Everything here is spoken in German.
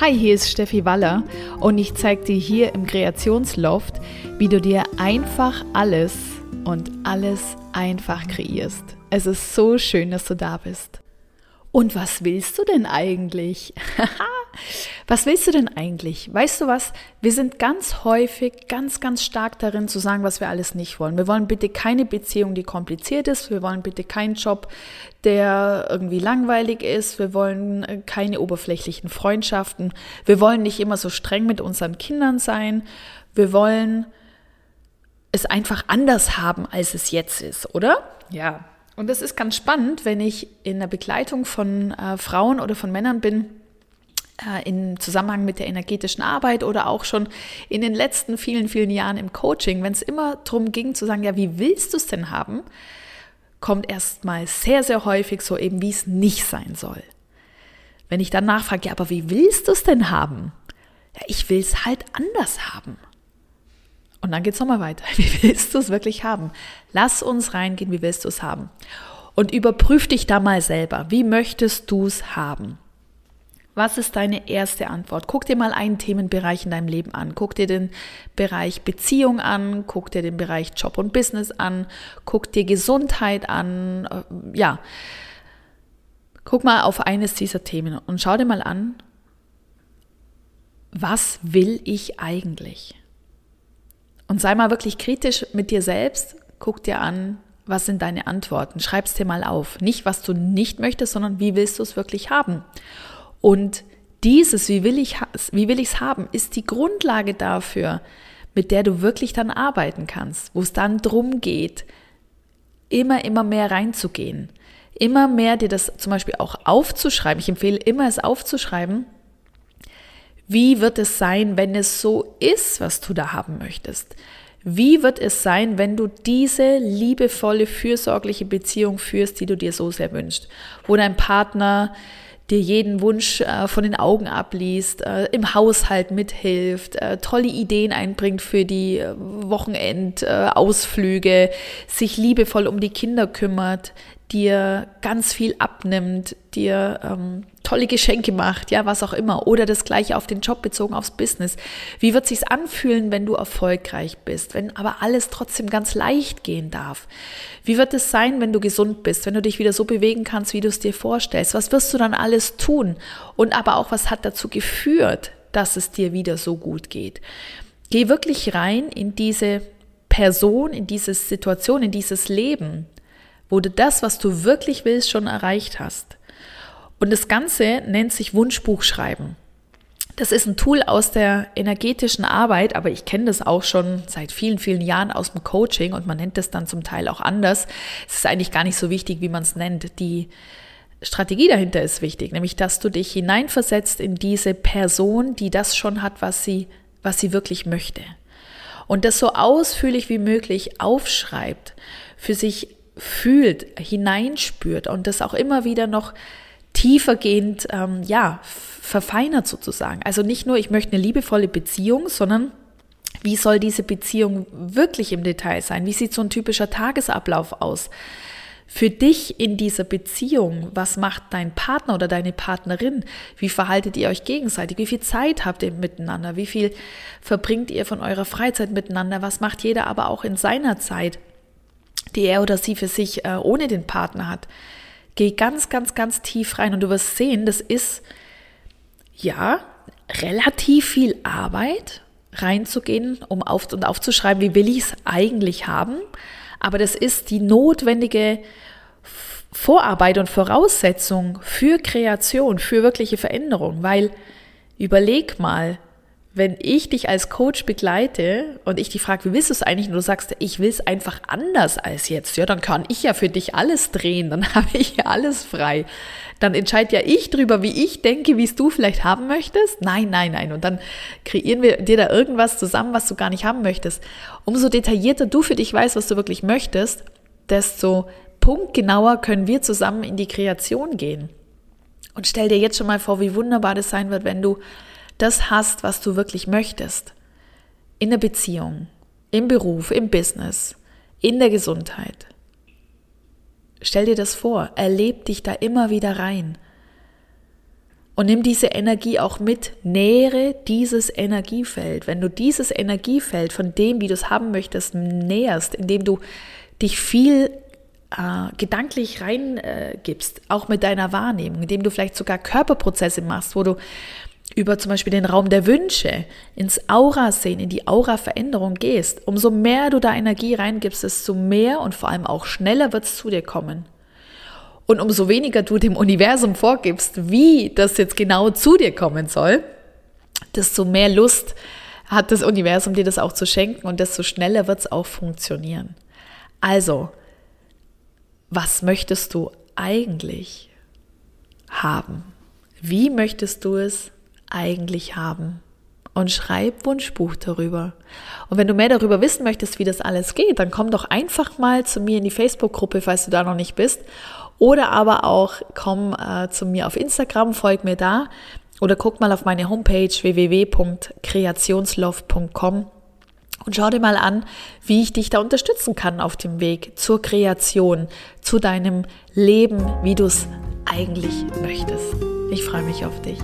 Hi, hier ist Steffi Waller und ich zeige dir hier im Kreationsloft, wie du dir einfach alles und alles einfach kreierst. Es ist so schön, dass du da bist. Und was willst du denn eigentlich? Was willst du denn eigentlich? Weißt du was? Wir sind ganz häufig ganz, ganz stark darin zu sagen, was wir alles nicht wollen. Wir wollen bitte keine Beziehung, die kompliziert ist. Wir wollen bitte keinen Job, der irgendwie langweilig ist. Wir wollen äh, keine oberflächlichen Freundschaften. Wir wollen nicht immer so streng mit unseren Kindern sein. Wir wollen es einfach anders haben, als es jetzt ist, oder? Ja. Und das ist ganz spannend, wenn ich in der Begleitung von äh, Frauen oder von Männern bin, äh, im Zusammenhang mit der energetischen Arbeit oder auch schon in den letzten vielen, vielen Jahren im Coaching, wenn es immer darum ging zu sagen, ja, wie willst du es denn haben, kommt erstmal sehr, sehr häufig so eben, wie es nicht sein soll. Wenn ich dann nachfrage, ja, aber wie willst du es denn haben? Ja, ich will es halt anders haben. Und dann geht es nochmal weiter. Wie willst du es wirklich haben? Lass uns reingehen, wie willst du es haben? Und überprüf dich da mal selber. Wie möchtest du es haben? Was ist deine erste Antwort? Guck dir mal einen Themenbereich in deinem Leben an. Guck dir den Bereich Beziehung an, guck dir den Bereich Job und Business an, guck dir Gesundheit an. Äh, ja, guck mal auf eines dieser Themen und schau dir mal an, was will ich eigentlich? Und sei mal wirklich kritisch mit dir selbst. Guck dir an, was sind deine Antworten? Schreib es dir mal auf. Nicht, was du nicht möchtest, sondern wie willst du es wirklich haben? Und dieses, wie will ich ich's haben, ist die Grundlage dafür, mit der du wirklich dann arbeiten kannst, wo es dann drum geht, immer, immer mehr reinzugehen, immer mehr dir das zum Beispiel auch aufzuschreiben. Ich empfehle immer, es aufzuschreiben. Wie wird es sein, wenn es so ist, was du da haben möchtest? Wie wird es sein, wenn du diese liebevolle, fürsorgliche Beziehung führst, die du dir so sehr wünschst? Wo dein Partner dir jeden Wunsch äh, von den Augen abliest, äh, im Haushalt mithilft, äh, tolle Ideen einbringt für die äh, Wochenendausflüge, sich liebevoll um die Kinder kümmert, dir ganz viel abnimmt, dir ähm, tolle Geschenke macht, ja, was auch immer, oder das gleiche auf den Job bezogen, aufs Business. Wie wird sich's anfühlen, wenn du erfolgreich bist, wenn aber alles trotzdem ganz leicht gehen darf? Wie wird es sein, wenn du gesund bist, wenn du dich wieder so bewegen kannst, wie du es dir vorstellst? Was wirst du dann alles tun? Und aber auch, was hat dazu geführt, dass es dir wieder so gut geht? Geh wirklich rein in diese Person, in diese Situation, in dieses Leben wo du das, was du wirklich willst, schon erreicht hast. Und das Ganze nennt sich Wunschbuchschreiben. Das ist ein Tool aus der energetischen Arbeit, aber ich kenne das auch schon seit vielen, vielen Jahren aus dem Coaching und man nennt das dann zum Teil auch anders. Es ist eigentlich gar nicht so wichtig, wie man es nennt. Die Strategie dahinter ist wichtig, nämlich dass du dich hineinversetzt in diese Person, die das schon hat, was sie, was sie wirklich möchte. Und das so ausführlich wie möglich aufschreibt, für sich fühlt, hineinspürt und das auch immer wieder noch tiefergehend, ähm, ja, verfeinert sozusagen. Also nicht nur, ich möchte eine liebevolle Beziehung, sondern wie soll diese Beziehung wirklich im Detail sein? Wie sieht so ein typischer Tagesablauf aus? Für dich in dieser Beziehung, was macht dein Partner oder deine Partnerin? Wie verhaltet ihr euch gegenseitig? Wie viel Zeit habt ihr miteinander? Wie viel verbringt ihr von eurer Freizeit miteinander? Was macht jeder aber auch in seiner Zeit? die er oder sie für sich äh, ohne den Partner hat. Geh ganz, ganz, ganz tief rein und du wirst sehen, das ist ja relativ viel Arbeit reinzugehen, um auf und aufzuschreiben, wie will ich es eigentlich haben. Aber das ist die notwendige Vorarbeit und Voraussetzung für Kreation, für wirkliche Veränderung, weil überleg mal, wenn ich dich als Coach begleite und ich dich frage, wie willst du es eigentlich? Und du sagst, ich will es einfach anders als jetzt, ja, dann kann ich ja für dich alles drehen, dann habe ich ja alles frei. Dann entscheide ja ich drüber, wie ich denke, wie es du vielleicht haben möchtest. Nein, nein, nein. Und dann kreieren wir dir da irgendwas zusammen, was du gar nicht haben möchtest. Umso detaillierter du für dich weißt, was du wirklich möchtest, desto punktgenauer können wir zusammen in die Kreation gehen. Und stell dir jetzt schon mal vor, wie wunderbar das sein wird, wenn du das hast, was du wirklich möchtest. In der Beziehung, im Beruf, im Business, in der Gesundheit. Stell dir das vor, erleb dich da immer wieder rein. Und nimm diese Energie auch mit, nähere dieses Energiefeld. Wenn du dieses Energiefeld von dem, wie du es haben möchtest, näherst, indem du dich viel äh, gedanklich reingibst, äh, auch mit deiner Wahrnehmung, indem du vielleicht sogar Körperprozesse machst, wo du über zum Beispiel den Raum der Wünsche ins Aura sehen, in die Aura-Veränderung gehst, umso mehr du da Energie reingibst, desto mehr und vor allem auch schneller wird es zu dir kommen. Und umso weniger du dem Universum vorgibst, wie das jetzt genau zu dir kommen soll, desto mehr Lust hat das Universum dir das auch zu schenken und desto schneller wird es auch funktionieren. Also, was möchtest du eigentlich haben? Wie möchtest du es eigentlich haben? Und schreib Wunschbuch darüber. Und wenn du mehr darüber wissen möchtest, wie das alles geht, dann komm doch einfach mal zu mir in die Facebook-Gruppe, falls du da noch nicht bist oder aber auch komm äh, zu mir auf Instagram, folg mir da oder guck mal auf meine Homepage www.kreationslove.com und schau dir mal an, wie ich dich da unterstützen kann auf dem Weg zur Kreation, zu deinem Leben, wie du es eigentlich möchtest. Ich freue mich auf dich.